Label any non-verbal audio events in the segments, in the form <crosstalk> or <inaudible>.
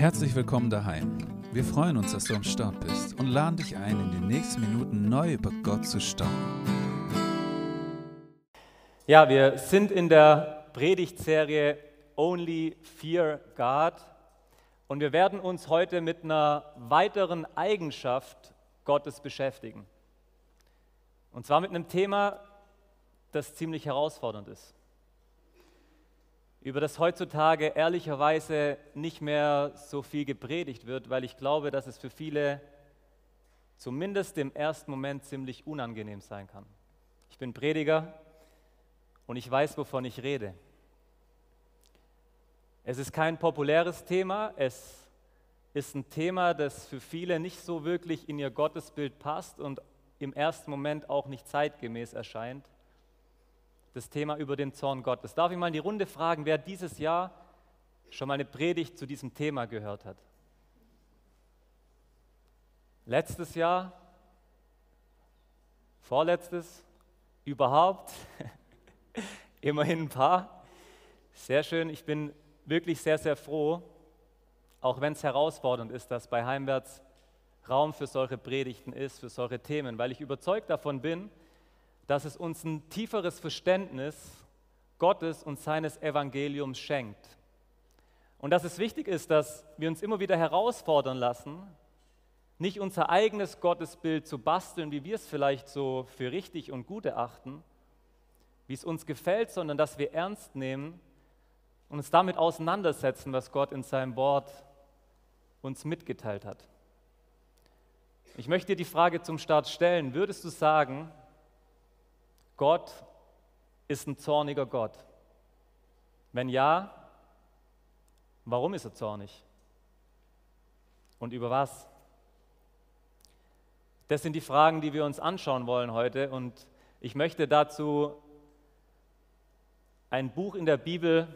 Herzlich willkommen daheim. Wir freuen uns, dass du am Start bist und laden dich ein, in den nächsten Minuten neu über Gott zu staunen. Ja, wir sind in der Predigtserie Only Fear God und wir werden uns heute mit einer weiteren Eigenschaft Gottes beschäftigen. Und zwar mit einem Thema, das ziemlich herausfordernd ist über das heutzutage ehrlicherweise nicht mehr so viel gepredigt wird, weil ich glaube, dass es für viele zumindest im ersten Moment ziemlich unangenehm sein kann. Ich bin Prediger und ich weiß, wovon ich rede. Es ist kein populäres Thema, es ist ein Thema, das für viele nicht so wirklich in ihr Gottesbild passt und im ersten Moment auch nicht zeitgemäß erscheint das Thema über den Zorn Gottes. Darf ich mal in die Runde fragen, wer dieses Jahr schon mal eine Predigt zu diesem Thema gehört hat? Letztes Jahr? Vorletztes? Überhaupt? <laughs> Immerhin ein paar. Sehr schön. Ich bin wirklich sehr, sehr froh, auch wenn es herausfordernd ist, dass bei Heimwärts Raum für solche Predigten ist, für solche Themen, weil ich überzeugt davon bin, dass es uns ein tieferes Verständnis Gottes und seines Evangeliums schenkt. Und dass es wichtig ist, dass wir uns immer wieder herausfordern lassen, nicht unser eigenes Gottesbild zu basteln, wie wir es vielleicht so für richtig und gut erachten, wie es uns gefällt, sondern dass wir ernst nehmen und uns damit auseinandersetzen, was Gott in seinem Wort uns mitgeteilt hat. Ich möchte dir die Frage zum Start stellen, würdest du sagen, Gott ist ein zorniger Gott? Wenn ja, warum ist er zornig? Und über was? Das sind die Fragen, die wir uns anschauen wollen heute. Und ich möchte dazu ein Buch in der Bibel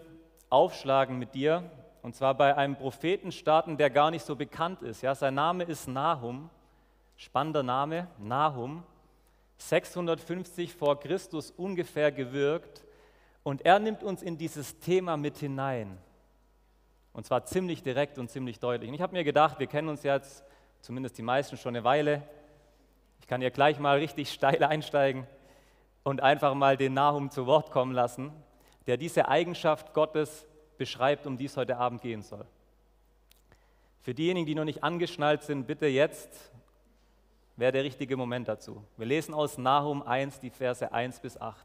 aufschlagen mit dir. Und zwar bei einem Propheten starten, der gar nicht so bekannt ist. Ja, sein Name ist Nahum. Spannender Name, Nahum. 650 vor Christus ungefähr gewirkt und er nimmt uns in dieses Thema mit hinein. Und zwar ziemlich direkt und ziemlich deutlich. Und ich habe mir gedacht, wir kennen uns jetzt, zumindest die meisten, schon eine Weile. Ich kann hier gleich mal richtig steil einsteigen und einfach mal den Nahum zu Wort kommen lassen, der diese Eigenschaft Gottes beschreibt, um die es heute Abend gehen soll. Für diejenigen, die noch nicht angeschnallt sind, bitte jetzt wäre der richtige Moment dazu. Wir lesen aus Nahum 1 die Verse 1 bis 8.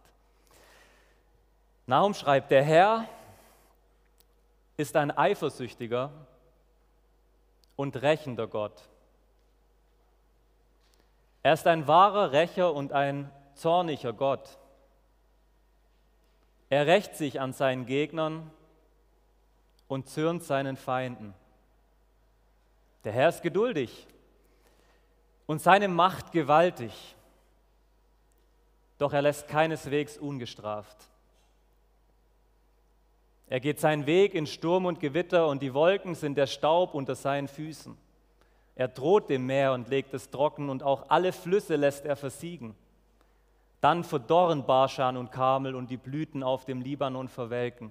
Nahum schreibt, der Herr ist ein eifersüchtiger und rächender Gott. Er ist ein wahrer Rächer und ein zorniger Gott. Er rächt sich an seinen Gegnern und zürnt seinen Feinden. Der Herr ist geduldig und seine Macht gewaltig. Doch er lässt keineswegs ungestraft. Er geht seinen Weg in Sturm und Gewitter und die Wolken sind der Staub unter seinen Füßen. Er droht dem Meer und legt es trocken und auch alle Flüsse lässt er versiegen. Dann verdorren Barschan und Karmel und die Blüten auf dem Libanon verwelken.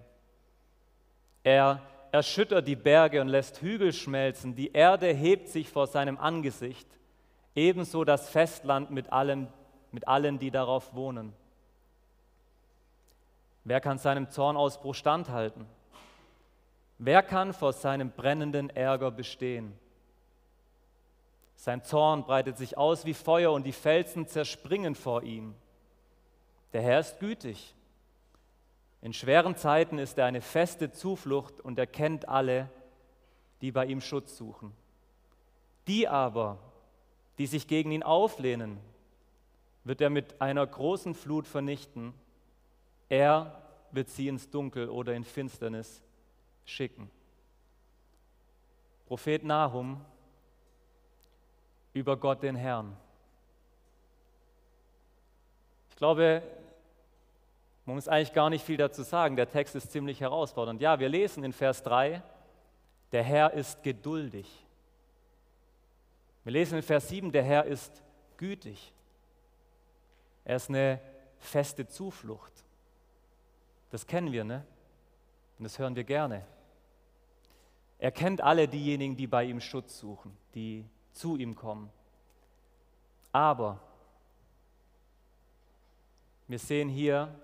Er erschüttert die Berge und lässt Hügel schmelzen. Die Erde hebt sich vor seinem Angesicht ebenso das Festland mit, allem, mit allen, die darauf wohnen. Wer kann seinem Zornausbruch standhalten? Wer kann vor seinem brennenden Ärger bestehen? Sein Zorn breitet sich aus wie Feuer und die Felsen zerspringen vor ihm. Der Herr ist gütig. In schweren Zeiten ist er eine feste Zuflucht und er kennt alle, die bei ihm Schutz suchen. Die aber, die sich gegen ihn auflehnen, wird er mit einer großen Flut vernichten. Er wird sie ins Dunkel oder in Finsternis schicken. Prophet Nahum über Gott den Herrn. Ich glaube, man muss eigentlich gar nicht viel dazu sagen. Der Text ist ziemlich herausfordernd. Ja, wir lesen in Vers 3, der Herr ist geduldig. Wir lesen in Vers 7, der Herr ist gütig. Er ist eine feste Zuflucht. Das kennen wir, ne? Und das hören wir gerne. Er kennt alle diejenigen, die bei ihm Schutz suchen, die zu ihm kommen. Aber wir sehen hier,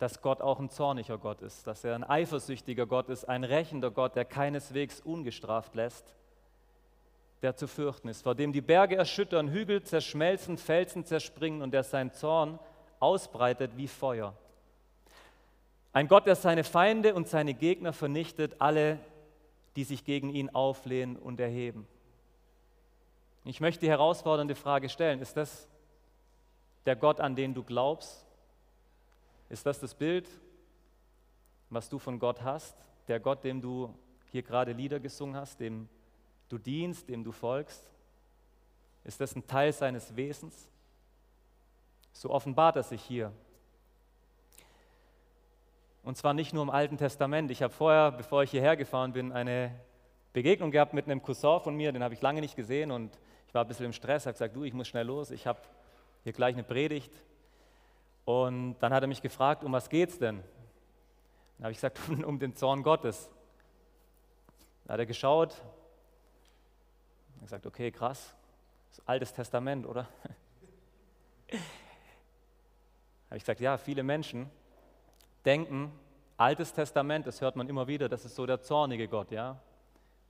dass Gott auch ein zorniger Gott ist, dass er ein eifersüchtiger Gott ist, ein rächender Gott, der keineswegs ungestraft lässt, der zu fürchten ist, vor dem die Berge erschüttern, Hügel zerschmelzen, Felsen zerspringen und der sein Zorn ausbreitet wie Feuer. Ein Gott, der seine Feinde und seine Gegner vernichtet, alle, die sich gegen ihn auflehnen und erheben. Ich möchte die herausfordernde Frage stellen, ist das der Gott, an den du glaubst? Ist das das Bild, was du von Gott hast? Der Gott, dem du hier gerade Lieder gesungen hast, dem du dienst, dem du folgst? Ist das ein Teil seines Wesens? So offenbart er sich hier und zwar nicht nur im Alten Testament. Ich habe vorher, bevor ich hierher gefahren bin, eine Begegnung gehabt mit einem Cousin von mir, den habe ich lange nicht gesehen und ich war ein bisschen im Stress, habe gesagt, du, ich muss schnell los, ich habe hier gleich eine Predigt. Und dann hat er mich gefragt, um was geht es denn? Dann habe ich gesagt, <laughs> um den Zorn Gottes. Dann hat er geschaut, und gesagt, okay, krass, das Altes Testament, oder? <laughs> habe ich gesagt, ja, viele Menschen denken, Altes Testament, das hört man immer wieder, das ist so der zornige Gott, ja.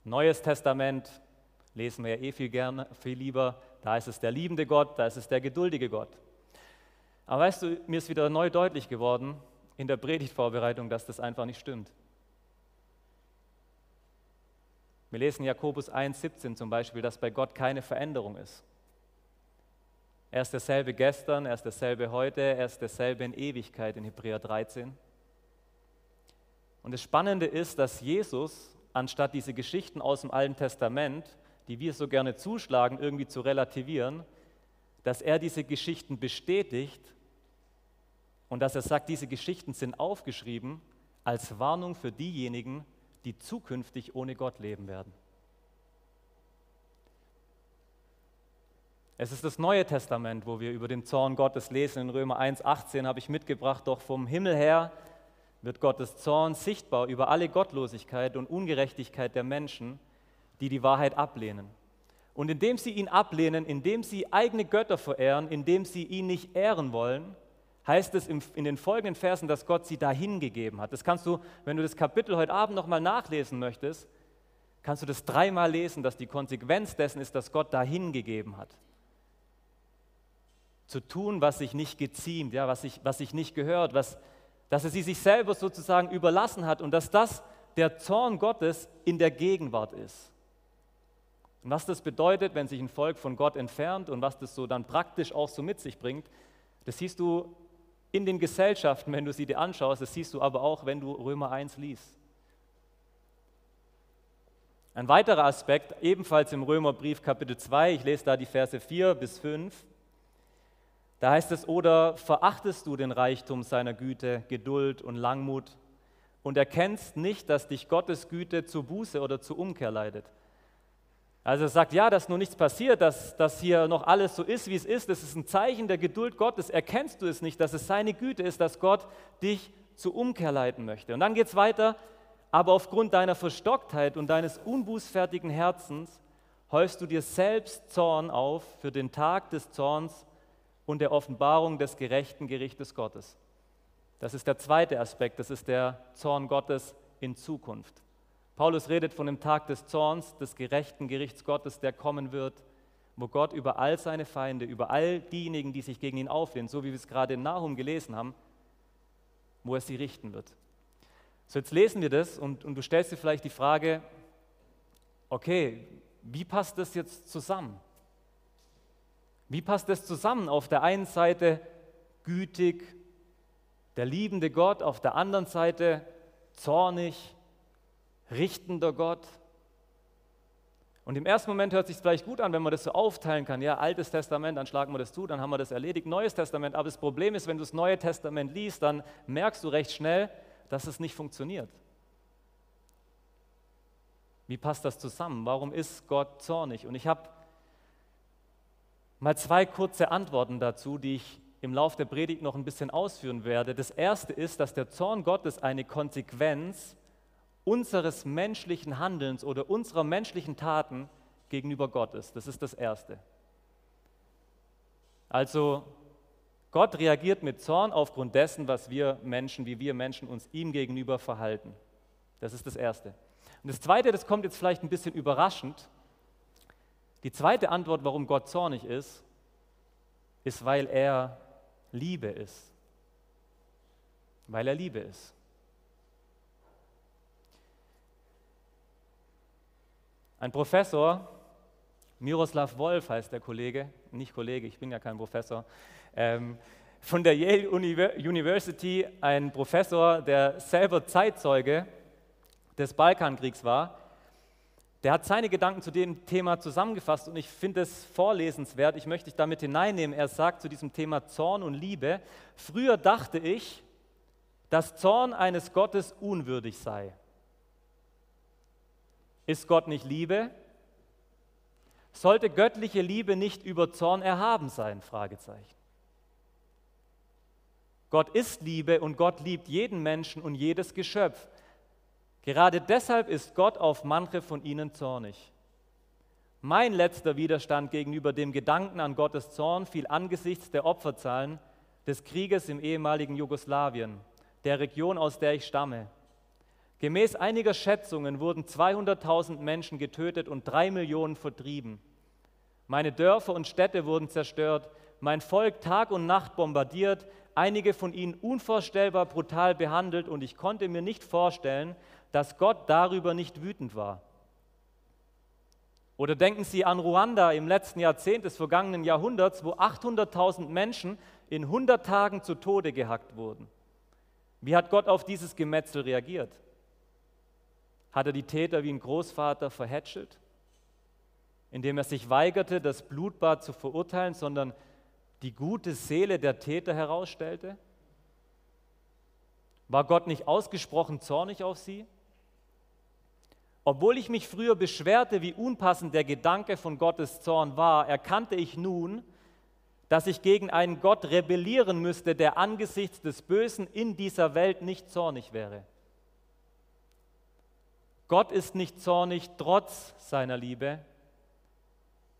Neues Testament lesen wir ja eh viel gerne, viel lieber, da ist es der liebende Gott, da ist es der geduldige Gott. Aber weißt du, mir ist wieder neu deutlich geworden in der Predigtvorbereitung, dass das einfach nicht stimmt. Wir lesen Jakobus 1,17 zum Beispiel, dass bei Gott keine Veränderung ist. Er ist derselbe gestern, er ist derselbe heute, er ist derselbe in Ewigkeit in Hebräer 13. Und das Spannende ist, dass Jesus, anstatt diese Geschichten aus dem Alten Testament, die wir so gerne zuschlagen, irgendwie zu relativieren, dass er diese Geschichten bestätigt und dass er sagt, diese Geschichten sind aufgeschrieben als Warnung für diejenigen, die zukünftig ohne Gott leben werden. Es ist das Neue Testament, wo wir über den Zorn Gottes lesen. In Römer 1,18 habe ich mitgebracht, doch vom Himmel her wird Gottes Zorn sichtbar über alle Gottlosigkeit und Ungerechtigkeit der Menschen, die die Wahrheit ablehnen. Und indem sie ihn ablehnen, indem sie eigene Götter verehren, indem sie ihn nicht ehren wollen, heißt es in den folgenden Versen, dass Gott sie dahin gegeben hat. Das kannst du, wenn du das Kapitel heute Abend nochmal nachlesen möchtest, kannst du das dreimal lesen, dass die Konsequenz dessen ist, dass Gott dahin gegeben hat. Zu tun, was sich nicht geziemt, ja, was, sich, was sich nicht gehört, was, dass er sie sich selber sozusagen überlassen hat und dass das der Zorn Gottes in der Gegenwart ist. Und was das bedeutet, wenn sich ein Volk von Gott entfernt und was das so dann praktisch auch so mit sich bringt, das siehst du in den Gesellschaften, wenn du sie dir anschaust, das siehst du aber auch, wenn du Römer 1 liest. Ein weiterer Aspekt, ebenfalls im Römerbrief Kapitel 2, ich lese da die Verse 4 bis 5, da heißt es, oder verachtest du den Reichtum seiner Güte, Geduld und Langmut und erkennst nicht, dass dich Gottes Güte zur Buße oder zur Umkehr leidet? Also er sagt, ja, dass nur nichts passiert, dass, dass hier noch alles so ist, wie es ist, das ist ein Zeichen der Geduld Gottes. Erkennst du es nicht, dass es seine Güte ist, dass Gott dich zur Umkehr leiten möchte? Und dann geht es weiter, aber aufgrund deiner Verstocktheit und deines unbußfertigen Herzens häufst du dir selbst Zorn auf für den Tag des Zorns und der Offenbarung des gerechten Gerichtes Gottes. Das ist der zweite Aspekt, das ist der Zorn Gottes in Zukunft. Paulus redet von dem Tag des Zorns, des gerechten Gerichts Gottes, der kommen wird, wo Gott über all seine Feinde, über all diejenigen, die sich gegen ihn auflehnen, so wie wir es gerade in Nahum gelesen haben, wo er sie richten wird. So, jetzt lesen wir das und, und du stellst dir vielleicht die Frage, okay, wie passt das jetzt zusammen? Wie passt das zusammen? Auf der einen Seite gütig, der liebende Gott, auf der anderen Seite zornig, richtender Gott. Und im ersten Moment hört es sich vielleicht gut an, wenn man das so aufteilen kann. Ja, Altes Testament, dann schlagen wir das zu, dann haben wir das erledigt. Neues Testament, aber das Problem ist, wenn du das Neue Testament liest, dann merkst du recht schnell, dass es nicht funktioniert. Wie passt das zusammen? Warum ist Gott zornig? Und ich habe Mal zwei kurze Antworten dazu, die ich im Laufe der Predigt noch ein bisschen ausführen werde. Das erste ist, dass der Zorn Gottes eine Konsequenz unseres menschlichen Handelns oder unserer menschlichen Taten gegenüber Gott ist. Das ist das Erste. Also Gott reagiert mit Zorn aufgrund dessen, was wir Menschen, wie wir Menschen uns ihm gegenüber verhalten. Das ist das Erste. Und das Zweite, das kommt jetzt vielleicht ein bisschen überraschend. Die zweite Antwort, warum Gott zornig ist, ist, weil er Liebe ist. Weil er Liebe ist. Ein Professor, Miroslav Wolf heißt der Kollege, nicht Kollege, ich bin ja kein Professor, ähm, von der Yale University, ein Professor, der selber Zeitzeuge des Balkankriegs war, der hat seine Gedanken zu dem Thema zusammengefasst und ich finde es vorlesenswert. Ich möchte dich damit hineinnehmen. Er sagt zu diesem Thema Zorn und Liebe, früher dachte ich, dass Zorn eines Gottes unwürdig sei. Ist Gott nicht Liebe? Sollte göttliche Liebe nicht über Zorn erhaben sein? Fragezeichen. Gott ist Liebe und Gott liebt jeden Menschen und jedes Geschöpf. Gerade deshalb ist Gott auf manche von ihnen zornig. Mein letzter Widerstand gegenüber dem Gedanken an Gottes Zorn fiel angesichts der Opferzahlen des Krieges im ehemaligen Jugoslawien, der Region, aus der ich stamme. Gemäß einiger Schätzungen wurden 200.000 Menschen getötet und drei Millionen vertrieben. Meine Dörfer und Städte wurden zerstört, mein Volk Tag und Nacht bombardiert, einige von ihnen unvorstellbar brutal behandelt und ich konnte mir nicht vorstellen, dass Gott darüber nicht wütend war. Oder denken Sie an Ruanda im letzten Jahrzehnt des vergangenen Jahrhunderts, wo 800.000 Menschen in 100 Tagen zu Tode gehackt wurden. Wie hat Gott auf dieses Gemetzel reagiert? Hat er die Täter wie ein Großvater verhätschelt, indem er sich weigerte, das Blutbad zu verurteilen, sondern die gute Seele der Täter herausstellte? War Gott nicht ausgesprochen zornig auf sie? Obwohl ich mich früher beschwerte, wie unpassend der Gedanke von Gottes Zorn war, erkannte ich nun, dass ich gegen einen Gott rebellieren müsste, der angesichts des Bösen in dieser Welt nicht zornig wäre. Gott ist nicht zornig trotz seiner Liebe,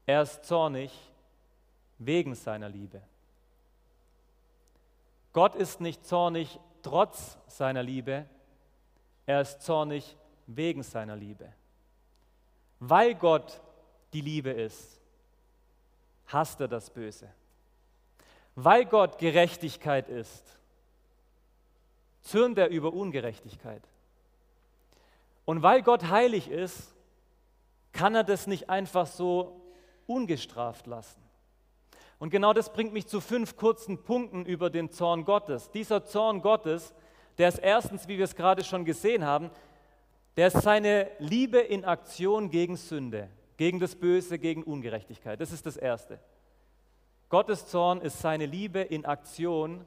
er ist zornig wegen seiner Liebe. Gott ist nicht zornig trotz seiner Liebe, er ist zornig wegen seiner Liebe. Weil Gott die Liebe ist, hasst er das Böse. Weil Gott Gerechtigkeit ist, zürnt er über Ungerechtigkeit. Und weil Gott heilig ist, kann er das nicht einfach so ungestraft lassen. Und genau das bringt mich zu fünf kurzen Punkten über den Zorn Gottes. Dieser Zorn Gottes, der ist erstens, wie wir es gerade schon gesehen haben, der ist seine Liebe in Aktion gegen Sünde, gegen das Böse, gegen Ungerechtigkeit. Das ist das Erste. Gottes Zorn ist seine Liebe in Aktion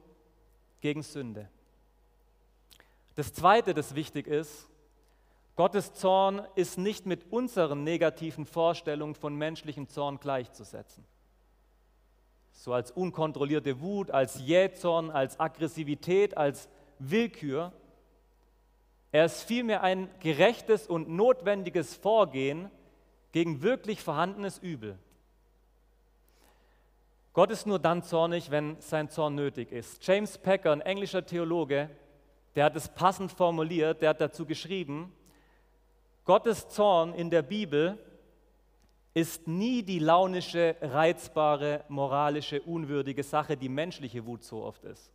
gegen Sünde. Das Zweite, das wichtig ist, Gottes Zorn ist nicht mit unseren negativen Vorstellungen von menschlichem Zorn gleichzusetzen. So als unkontrollierte Wut, als Jähzorn, als Aggressivität, als Willkür, er ist vielmehr ein gerechtes und notwendiges Vorgehen gegen wirklich vorhandenes Übel. Gott ist nur dann zornig, wenn sein Zorn nötig ist. James Packer, ein englischer Theologe, der hat es passend formuliert, der hat dazu geschrieben, Gottes Zorn in der Bibel ist nie die launische, reizbare, moralische, unwürdige Sache, die menschliche Wut so oft ist.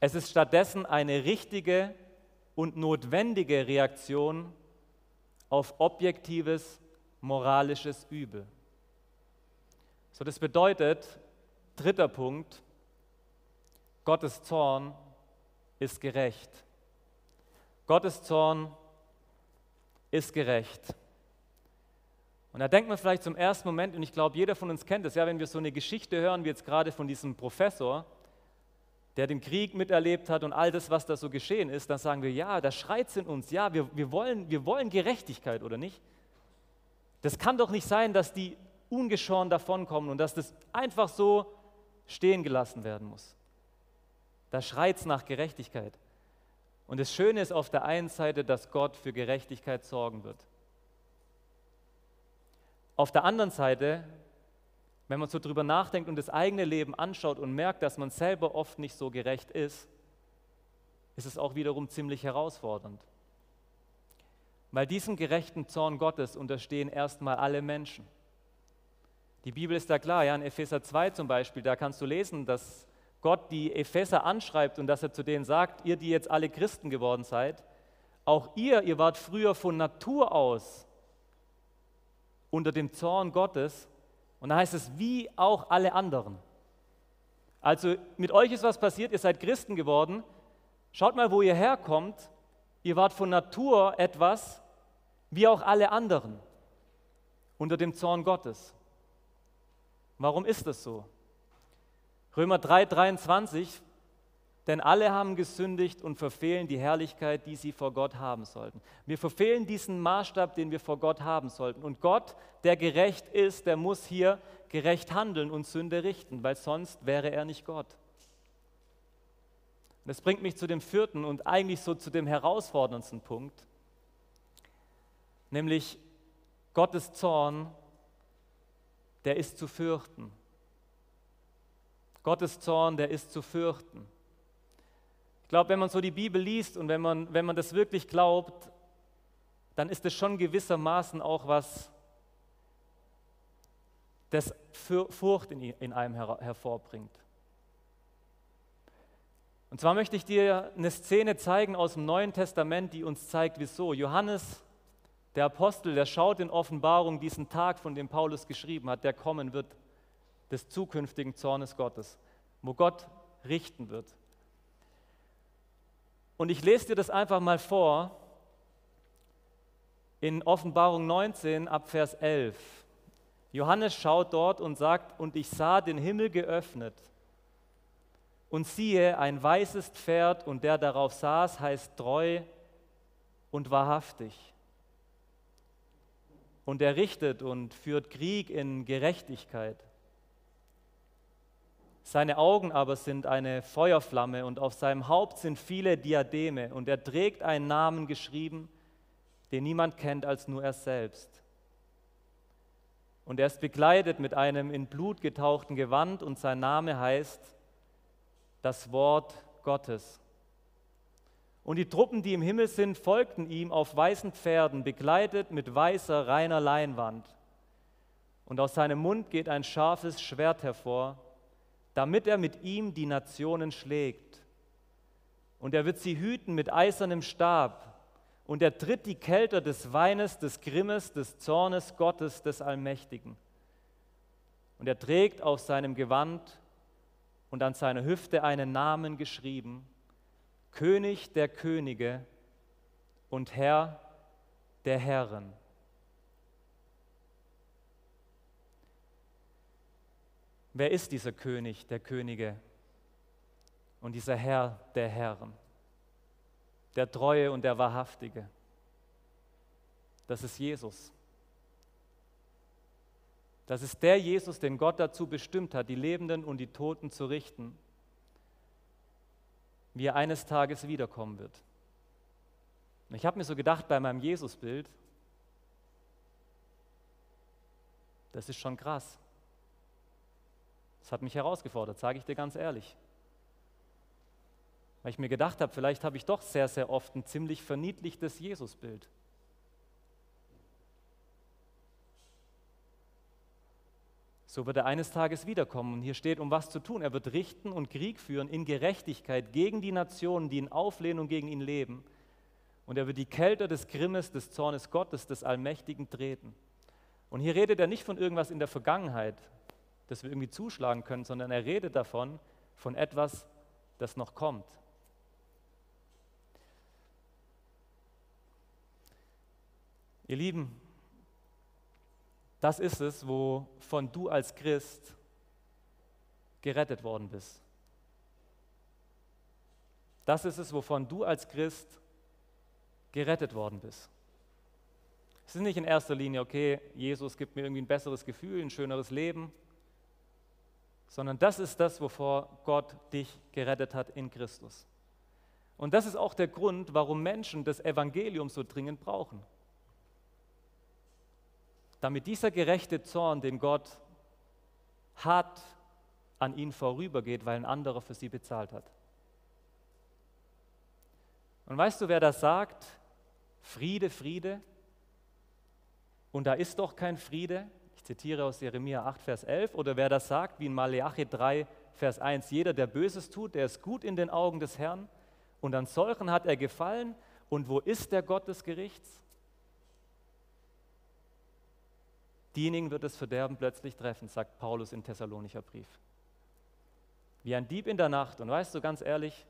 Es ist stattdessen eine richtige und notwendige Reaktion auf objektives moralisches Übel. So, das bedeutet, dritter Punkt, Gottes Zorn ist gerecht. Gottes Zorn ist gerecht. Und da denkt man vielleicht zum ersten Moment, und ich glaube, jeder von uns kennt es, ja, wenn wir so eine Geschichte hören, wie jetzt gerade von diesem Professor, der den Krieg miterlebt hat und all das, was da so geschehen ist, dann sagen wir, ja, da schreit es in uns, ja, wir, wir, wollen, wir wollen Gerechtigkeit, oder nicht? Das kann doch nicht sein, dass die ungeschoren davonkommen und dass das einfach so stehen gelassen werden muss. Da schreit es nach Gerechtigkeit. Und das Schöne ist auf der einen Seite, dass Gott für Gerechtigkeit sorgen wird. Auf der anderen Seite, wenn man so drüber nachdenkt und das eigene Leben anschaut und merkt, dass man selber oft nicht so gerecht ist, ist es auch wiederum ziemlich herausfordernd. Weil diesem gerechten Zorn Gottes unterstehen erstmal alle Menschen. Die Bibel ist da klar, ja, in Epheser 2 zum Beispiel, da kannst du lesen, dass Gott die Epheser anschreibt und dass er zu denen sagt, ihr, die jetzt alle Christen geworden seid, auch ihr, ihr wart früher von Natur aus unter dem Zorn Gottes. Und da heißt es, wie auch alle anderen. Also mit euch ist was passiert, ihr seid Christen geworden. Schaut mal, wo ihr herkommt. Ihr wart von Natur etwas, wie auch alle anderen, unter dem Zorn Gottes. Warum ist das so? Römer 3, 23, denn alle haben gesündigt und verfehlen die Herrlichkeit, die sie vor Gott haben sollten. Wir verfehlen diesen Maßstab, den wir vor Gott haben sollten. Und Gott, der gerecht ist, der muss hier gerecht handeln und Sünde richten, weil sonst wäre er nicht Gott. Das bringt mich zu dem vierten und eigentlich so zu dem herausforderndsten Punkt, nämlich Gottes Zorn, der ist zu fürchten. Gottes Zorn, der ist zu fürchten. Ich glaube, wenn man so die Bibel liest und wenn man, wenn man das wirklich glaubt, dann ist es schon gewissermaßen auch was, das Furcht in, in einem her hervorbringt. Und zwar möchte ich dir eine Szene zeigen aus dem Neuen Testament, die uns zeigt, wieso. Johannes, der Apostel, der schaut in Offenbarung diesen Tag, von dem Paulus geschrieben hat, der kommen wird des zukünftigen Zornes Gottes, wo Gott richten wird. Und ich lese dir das einfach mal vor in Offenbarung 19 ab Vers 11. Johannes schaut dort und sagt, und ich sah den Himmel geöffnet. Und siehe, ein weißes Pferd, und der darauf saß, heißt treu und wahrhaftig. Und er richtet und führt Krieg in Gerechtigkeit. Seine Augen aber sind eine Feuerflamme und auf seinem Haupt sind viele Diademe und er trägt einen Namen geschrieben, den niemand kennt als nur er selbst. Und er ist bekleidet mit einem in Blut getauchten Gewand und sein Name heißt das Wort Gottes. Und die Truppen, die im Himmel sind, folgten ihm auf weißen Pferden, begleitet mit weißer, reiner Leinwand. Und aus seinem Mund geht ein scharfes Schwert hervor damit er mit ihm die Nationen schlägt. Und er wird sie hüten mit eisernem Stab. Und er tritt die Kälter des Weines, des Grimmes, des Zornes Gottes, des Allmächtigen. Und er trägt auf seinem Gewand und an seiner Hüfte einen Namen geschrieben, König der Könige und Herr der Herren. Wer ist dieser König der Könige und dieser Herr der Herren? Der Treue und der Wahrhaftige. Das ist Jesus. Das ist der Jesus, den Gott dazu bestimmt hat, die Lebenden und die Toten zu richten, wie er eines Tages wiederkommen wird. Und ich habe mir so gedacht bei meinem Jesusbild, das ist schon krass. Das hat mich herausgefordert, sage ich dir ganz ehrlich. Weil ich mir gedacht habe, vielleicht habe ich doch sehr, sehr oft ein ziemlich verniedlichtes Jesusbild. So wird er eines Tages wiederkommen. Und hier steht, um was zu tun. Er wird richten und Krieg führen in Gerechtigkeit gegen die Nationen, die in Auflehnung gegen ihn leben. Und er wird die Kälte des Grimmes, des Zornes Gottes, des Allmächtigen treten. Und hier redet er nicht von irgendwas in der Vergangenheit, das wir irgendwie zuschlagen können, sondern er redet davon, von etwas, das noch kommt. Ihr Lieben, das ist es, wovon du als Christ gerettet worden bist. Das ist es, wovon du als Christ gerettet worden bist. Es ist nicht in erster Linie, okay, Jesus gibt mir irgendwie ein besseres Gefühl, ein schöneres Leben sondern das ist das, wovor Gott dich gerettet hat in Christus. Und das ist auch der Grund, warum Menschen das Evangelium so dringend brauchen. Damit dieser gerechte Zorn, den Gott hat, an ihnen vorübergeht, weil ein anderer für sie bezahlt hat. Und weißt du, wer das sagt? Friede, Friede. Und da ist doch kein Friede. Zitiere aus Jeremia 8, Vers 11. Oder wer das sagt, wie in Maleachi 3, Vers 1. Jeder, der Böses tut, der ist gut in den Augen des Herrn. Und an solchen hat er gefallen. Und wo ist der Gott des Gerichts? Diejenigen wird das Verderben plötzlich treffen, sagt Paulus im Thessalonicher Brief. Wie ein Dieb in der Nacht. Und weißt du, ganz ehrlich,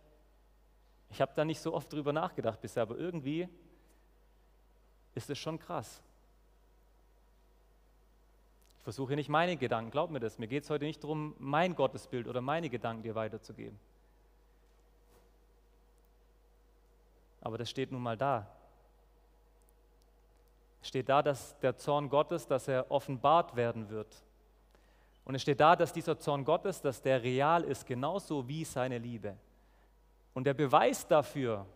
ich habe da nicht so oft drüber nachgedacht bisher, aber irgendwie ist es schon krass. Versuche nicht meine Gedanken, glaub mir das. Mir geht es heute nicht darum, mein Gottesbild oder meine Gedanken dir weiterzugeben. Aber das steht nun mal da. Es steht da, dass der Zorn Gottes, dass er offenbart werden wird. Und es steht da, dass dieser Zorn Gottes, dass der real ist, genauso wie seine Liebe. Und der Beweis dafür,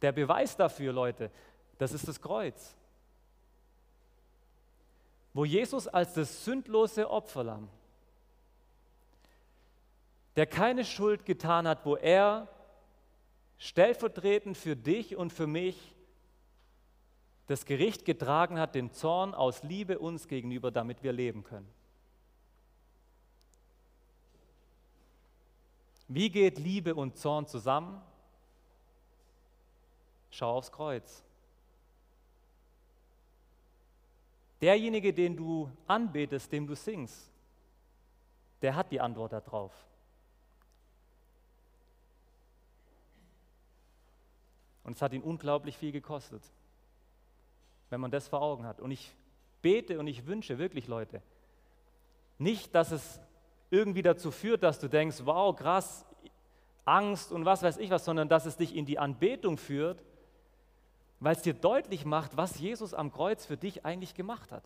der Beweis dafür, Leute, das ist das Kreuz. Wo Jesus als das sündlose Opferlamm, der keine Schuld getan hat, wo er stellvertretend für dich und für mich das Gericht getragen hat, den Zorn aus Liebe uns gegenüber, damit wir leben können. Wie geht Liebe und Zorn zusammen? Schau aufs Kreuz. Derjenige, den du anbetest, dem du singst, der hat die Antwort darauf. Und es hat ihn unglaublich viel gekostet, wenn man das vor Augen hat. Und ich bete und ich wünsche wirklich, Leute, nicht, dass es irgendwie dazu führt, dass du denkst, wow, krass, Angst und was weiß ich was, sondern dass es dich in die Anbetung führt, weil es dir deutlich macht, was Jesus am Kreuz für dich eigentlich gemacht hat.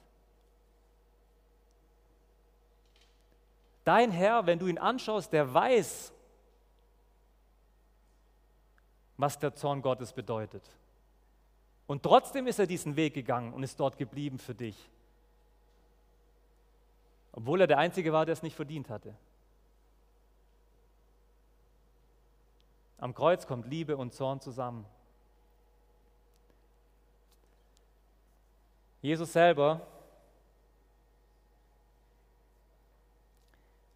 Dein Herr, wenn du ihn anschaust, der weiß, was der Zorn Gottes bedeutet. Und trotzdem ist er diesen Weg gegangen und ist dort geblieben für dich obwohl er der Einzige war, der es nicht verdient hatte. Am Kreuz kommt Liebe und Zorn zusammen. Jesus selber,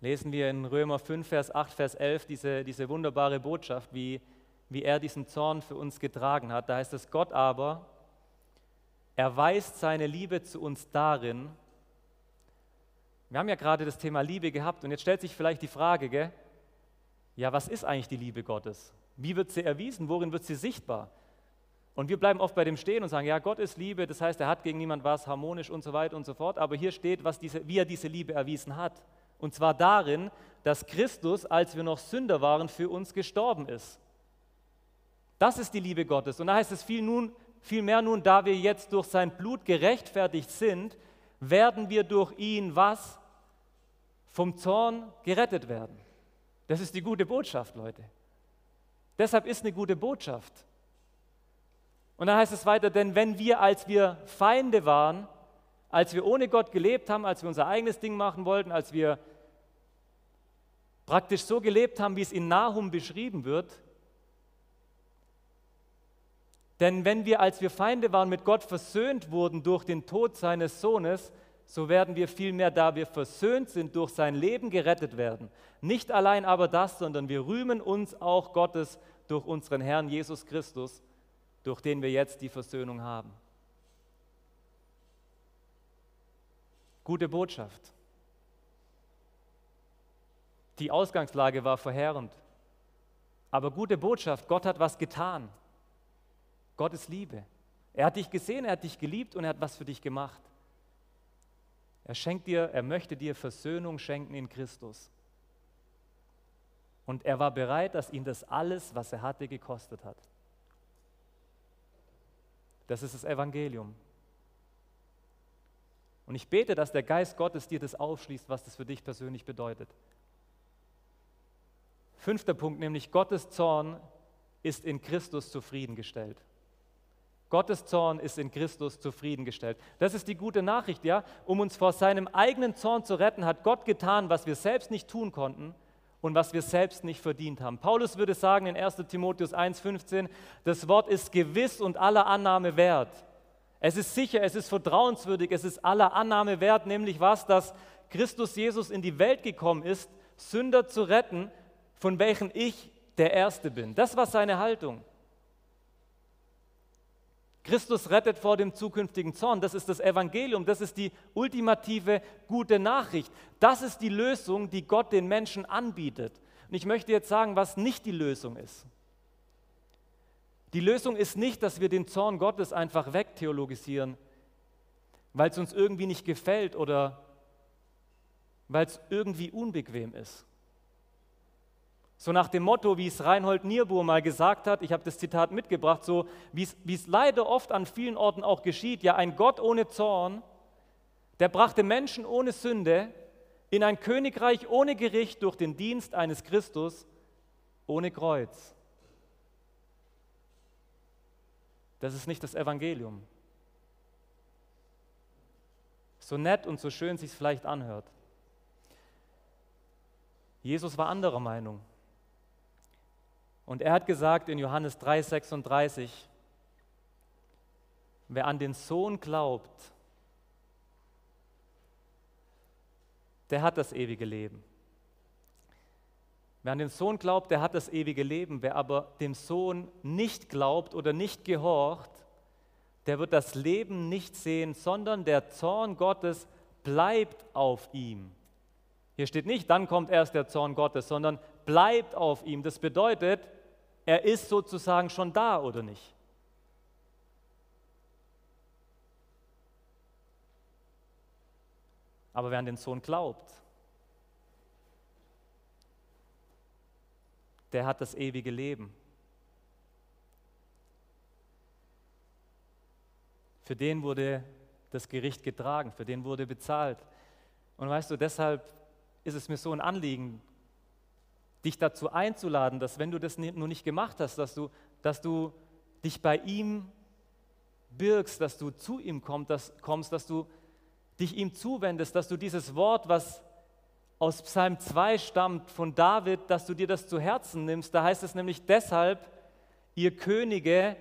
lesen wir in Römer 5, Vers 8, Vers 11 diese, diese wunderbare Botschaft, wie, wie er diesen Zorn für uns getragen hat. Da heißt es, Gott aber erweist seine Liebe zu uns darin, wir haben ja gerade das Thema Liebe gehabt und jetzt stellt sich vielleicht die Frage, gell? ja, was ist eigentlich die Liebe Gottes? Wie wird sie erwiesen? Worin wird sie sichtbar? Und wir bleiben oft bei dem stehen und sagen, ja, Gott ist Liebe, das heißt, er hat gegen niemand was, harmonisch und so weiter und so fort. Aber hier steht, was diese, wie er diese Liebe erwiesen hat. Und zwar darin, dass Christus, als wir noch Sünder waren, für uns gestorben ist. Das ist die Liebe Gottes. Und da heißt es viel, nun, viel mehr nun, da wir jetzt durch sein Blut gerechtfertigt sind, werden wir durch ihn was? vom Zorn gerettet werden. Das ist die gute Botschaft, Leute. Deshalb ist eine gute Botschaft. Und dann heißt es weiter, denn wenn wir, als wir Feinde waren, als wir ohne Gott gelebt haben, als wir unser eigenes Ding machen wollten, als wir praktisch so gelebt haben, wie es in Nahum beschrieben wird, denn wenn wir, als wir Feinde waren, mit Gott versöhnt wurden durch den Tod seines Sohnes, so werden wir vielmehr, da wir versöhnt sind, durch sein Leben gerettet werden. Nicht allein aber das, sondern wir rühmen uns auch Gottes durch unseren Herrn Jesus Christus, durch den wir jetzt die Versöhnung haben. Gute Botschaft. Die Ausgangslage war verheerend. Aber gute Botschaft, Gott hat was getan. Gott ist Liebe. Er hat dich gesehen, er hat dich geliebt und er hat was für dich gemacht. Er schenkt dir, er möchte dir Versöhnung schenken in Christus. Und er war bereit, dass ihn das alles, was er hatte, gekostet hat. Das ist das Evangelium. Und ich bete, dass der Geist Gottes dir das aufschließt, was das für dich persönlich bedeutet. Fünfter Punkt, nämlich Gottes Zorn ist in Christus zufriedengestellt. Gottes Zorn ist in Christus zufriedengestellt. Das ist die gute Nachricht, ja? Um uns vor seinem eigenen Zorn zu retten, hat Gott getan, was wir selbst nicht tun konnten und was wir selbst nicht verdient haben. Paulus würde sagen in 1 Timotheus 1,15, das Wort ist gewiss und aller Annahme wert. Es ist sicher, es ist vertrauenswürdig, es ist aller Annahme wert, nämlich was, dass Christus Jesus in die Welt gekommen ist, Sünder zu retten, von welchen ich der Erste bin. Das war seine Haltung. Christus rettet vor dem zukünftigen Zorn. Das ist das Evangelium, das ist die ultimative gute Nachricht. Das ist die Lösung, die Gott den Menschen anbietet. Und ich möchte jetzt sagen, was nicht die Lösung ist. Die Lösung ist nicht, dass wir den Zorn Gottes einfach wegtheologisieren, weil es uns irgendwie nicht gefällt oder weil es irgendwie unbequem ist. So nach dem Motto, wie es Reinhold Niebuhr mal gesagt hat, ich habe das Zitat mitgebracht, so wie es leider oft an vielen Orten auch geschieht, ja ein Gott ohne Zorn, der brachte Menschen ohne Sünde in ein Königreich ohne Gericht durch den Dienst eines Christus ohne Kreuz. Das ist nicht das Evangelium. So nett und so schön sich es vielleicht anhört. Jesus war anderer Meinung. Und er hat gesagt in Johannes 3:36, wer an den Sohn glaubt, der hat das ewige Leben. Wer an den Sohn glaubt, der hat das ewige Leben. Wer aber dem Sohn nicht glaubt oder nicht gehorcht, der wird das Leben nicht sehen, sondern der Zorn Gottes bleibt auf ihm. Hier steht nicht, dann kommt erst der Zorn Gottes, sondern bleibt auf ihm. Das bedeutet, er ist sozusagen schon da oder nicht? Aber wer an den Sohn glaubt, der hat das ewige Leben. Für den wurde das Gericht getragen, für den wurde bezahlt. Und weißt du, deshalb ist es mir so ein Anliegen, dich dazu einzuladen, dass wenn du das nur nicht gemacht hast, dass du, dass du dich bei ihm birgst, dass du zu ihm kommst dass, kommst, dass du dich ihm zuwendest, dass du dieses Wort, was aus Psalm 2 stammt von David, dass du dir das zu Herzen nimmst. Da heißt es nämlich deshalb, ihr Könige,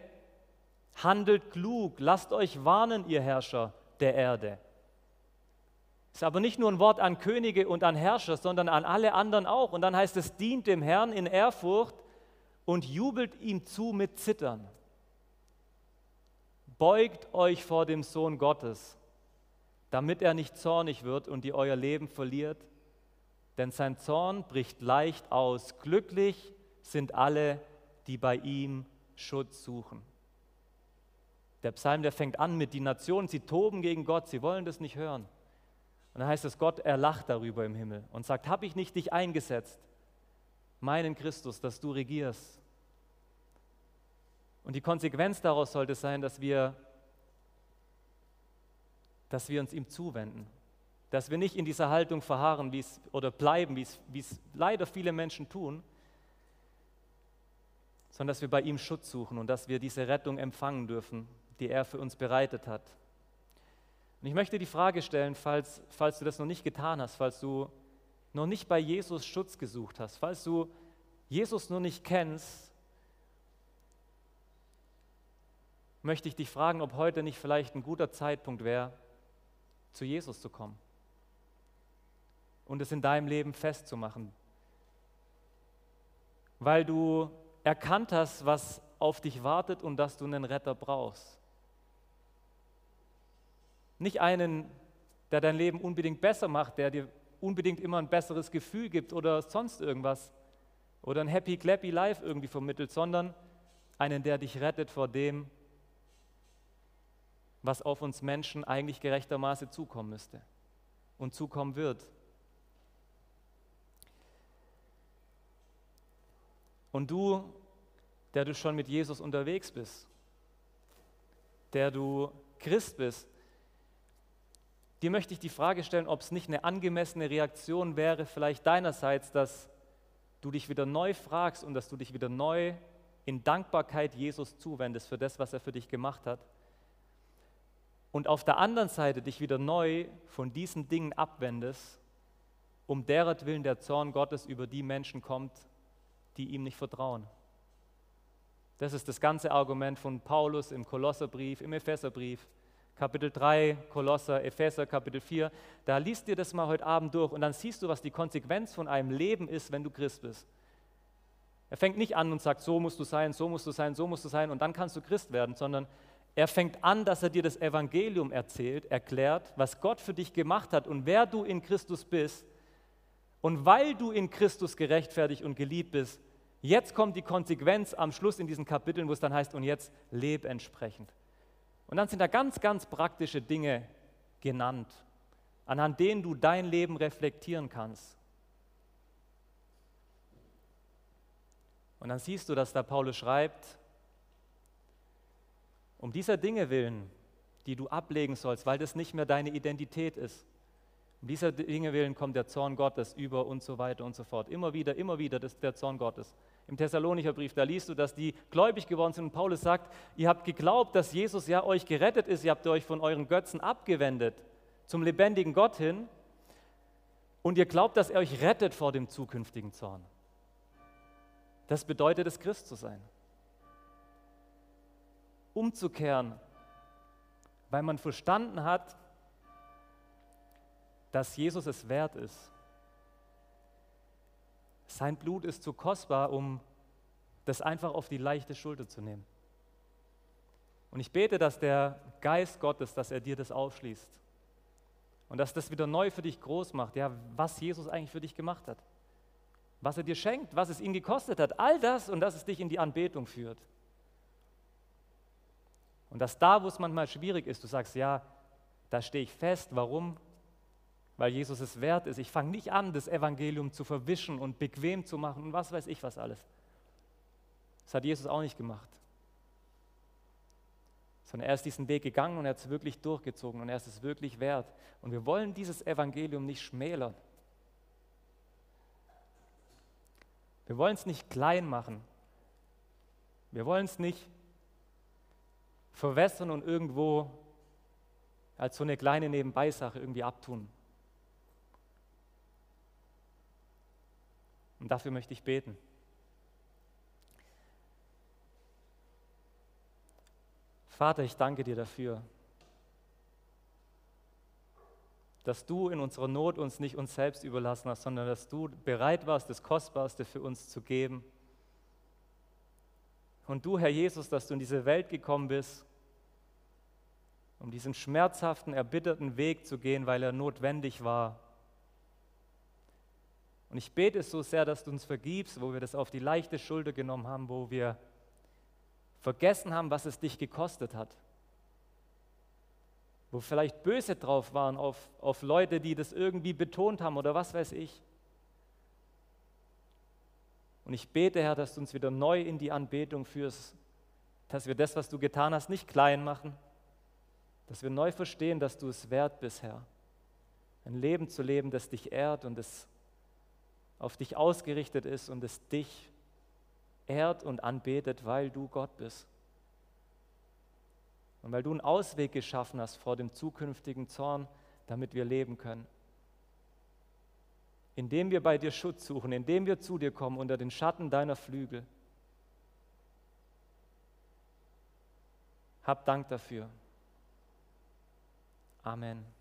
handelt klug, lasst euch warnen, ihr Herrscher der Erde. Ist aber nicht nur ein Wort an Könige und an Herrscher, sondern an alle anderen auch. Und dann heißt es, dient dem Herrn in Ehrfurcht und jubelt ihm zu mit Zittern. Beugt euch vor dem Sohn Gottes, damit er nicht zornig wird und ihr euer Leben verliert, denn sein Zorn bricht leicht aus. Glücklich sind alle, die bei ihm Schutz suchen. Der Psalm, der fängt an mit die Nationen, sie toben gegen Gott, sie wollen das nicht hören. Und dann heißt es, Gott, er lacht darüber im Himmel und sagt, habe ich nicht dich eingesetzt, meinen Christus, dass du regierst? Und die Konsequenz daraus sollte sein, dass wir, dass wir uns ihm zuwenden, dass wir nicht in dieser Haltung verharren wie's, oder bleiben, wie es leider viele Menschen tun, sondern dass wir bei ihm Schutz suchen und dass wir diese Rettung empfangen dürfen, die er für uns bereitet hat. Und ich möchte die Frage stellen, falls, falls du das noch nicht getan hast, falls du noch nicht bei Jesus Schutz gesucht hast, falls du Jesus noch nicht kennst, möchte ich dich fragen, ob heute nicht vielleicht ein guter Zeitpunkt wäre, zu Jesus zu kommen und es in deinem Leben festzumachen, weil du erkannt hast, was auf dich wartet und dass du einen Retter brauchst. Nicht einen, der dein Leben unbedingt besser macht, der dir unbedingt immer ein besseres Gefühl gibt oder sonst irgendwas oder ein happy clappy life irgendwie vermittelt, sondern einen, der dich rettet vor dem, was auf uns Menschen eigentlich gerechtermaßen zukommen müsste und zukommen wird. Und du, der du schon mit Jesus unterwegs bist, der du Christ bist, Dir möchte ich die Frage stellen, ob es nicht eine angemessene Reaktion wäre, vielleicht deinerseits, dass du dich wieder neu fragst und dass du dich wieder neu in Dankbarkeit Jesus zuwendest für das, was er für dich gemacht hat. Und auf der anderen Seite dich wieder neu von diesen Dingen abwendest, um deretwillen der Zorn Gottes über die Menschen kommt, die ihm nicht vertrauen. Das ist das ganze Argument von Paulus im Kolosserbrief, im Epheserbrief, Kapitel 3, Kolosser, Epheser, Kapitel 4. Da liest dir das mal heute Abend durch und dann siehst du, was die Konsequenz von einem Leben ist, wenn du Christ bist. Er fängt nicht an und sagt, so musst du sein, so musst du sein, so musst du sein und dann kannst du Christ werden, sondern er fängt an, dass er dir das Evangelium erzählt, erklärt, was Gott für dich gemacht hat und wer du in Christus bist und weil du in Christus gerechtfertigt und geliebt bist, jetzt kommt die Konsequenz am Schluss in diesen Kapiteln, wo es dann heißt, und jetzt lebe entsprechend. Und dann sind da ganz, ganz praktische Dinge genannt, anhand denen du dein Leben reflektieren kannst. Und dann siehst du, dass da Paulus schreibt, um dieser Dinge willen, die du ablegen sollst, weil das nicht mehr deine Identität ist, um dieser Dinge willen kommt der Zorn Gottes über und so weiter und so fort. Immer wieder, immer wieder das ist der Zorn Gottes. Im Thessalonicher Brief, da liest du, dass die gläubig geworden sind und Paulus sagt, ihr habt geglaubt, dass Jesus ja euch gerettet ist, ihr habt euch von euren Götzen abgewendet zum lebendigen Gott hin und ihr glaubt, dass er euch rettet vor dem zukünftigen Zorn. Das bedeutet es, Christ zu sein. Umzukehren, weil man verstanden hat, dass Jesus es wert ist. Sein Blut ist zu kostbar, um das einfach auf die leichte Schulter zu nehmen. Und ich bete, dass der Geist Gottes, dass er dir das aufschließt und dass das wieder neu für dich groß macht, ja, was Jesus eigentlich für dich gemacht hat, was er dir schenkt, was es ihn gekostet hat, all das und dass es dich in die Anbetung führt. Und dass da, wo es manchmal schwierig ist, du sagst, ja, da stehe ich fest, warum? Weil Jesus es wert ist. Ich fange nicht an, das Evangelium zu verwischen und bequem zu machen und was weiß ich was alles. Das hat Jesus auch nicht gemacht. Sondern er ist diesen Weg gegangen und er hat es wirklich durchgezogen und er ist es wirklich wert. Und wir wollen dieses Evangelium nicht schmälern. Wir wollen es nicht klein machen. Wir wollen es nicht verwässern und irgendwo als so eine kleine Nebenbeisache irgendwie abtun. Und dafür möchte ich beten. Vater, ich danke dir dafür, dass du in unserer Not uns nicht uns selbst überlassen hast, sondern dass du bereit warst, das Kostbarste für uns zu geben. Und du, Herr Jesus, dass du in diese Welt gekommen bist, um diesen schmerzhaften, erbitterten Weg zu gehen, weil er notwendig war, und ich bete so sehr, dass du uns vergibst, wo wir das auf die leichte Schulter genommen haben, wo wir vergessen haben, was es dich gekostet hat. Wo vielleicht böse drauf waren auf, auf Leute, die das irgendwie betont haben oder was weiß ich. Und ich bete, Herr, dass du uns wieder neu in die Anbetung führst, dass wir das, was du getan hast, nicht klein machen, dass wir neu verstehen, dass du es wert bist, Herr. Ein Leben zu leben, das dich ehrt und das auf dich ausgerichtet ist und es dich ehrt und anbetet, weil du Gott bist. Und weil du einen Ausweg geschaffen hast vor dem zukünftigen Zorn, damit wir leben können. Indem wir bei dir Schutz suchen, indem wir zu dir kommen unter den Schatten deiner Flügel. Hab Dank dafür. Amen.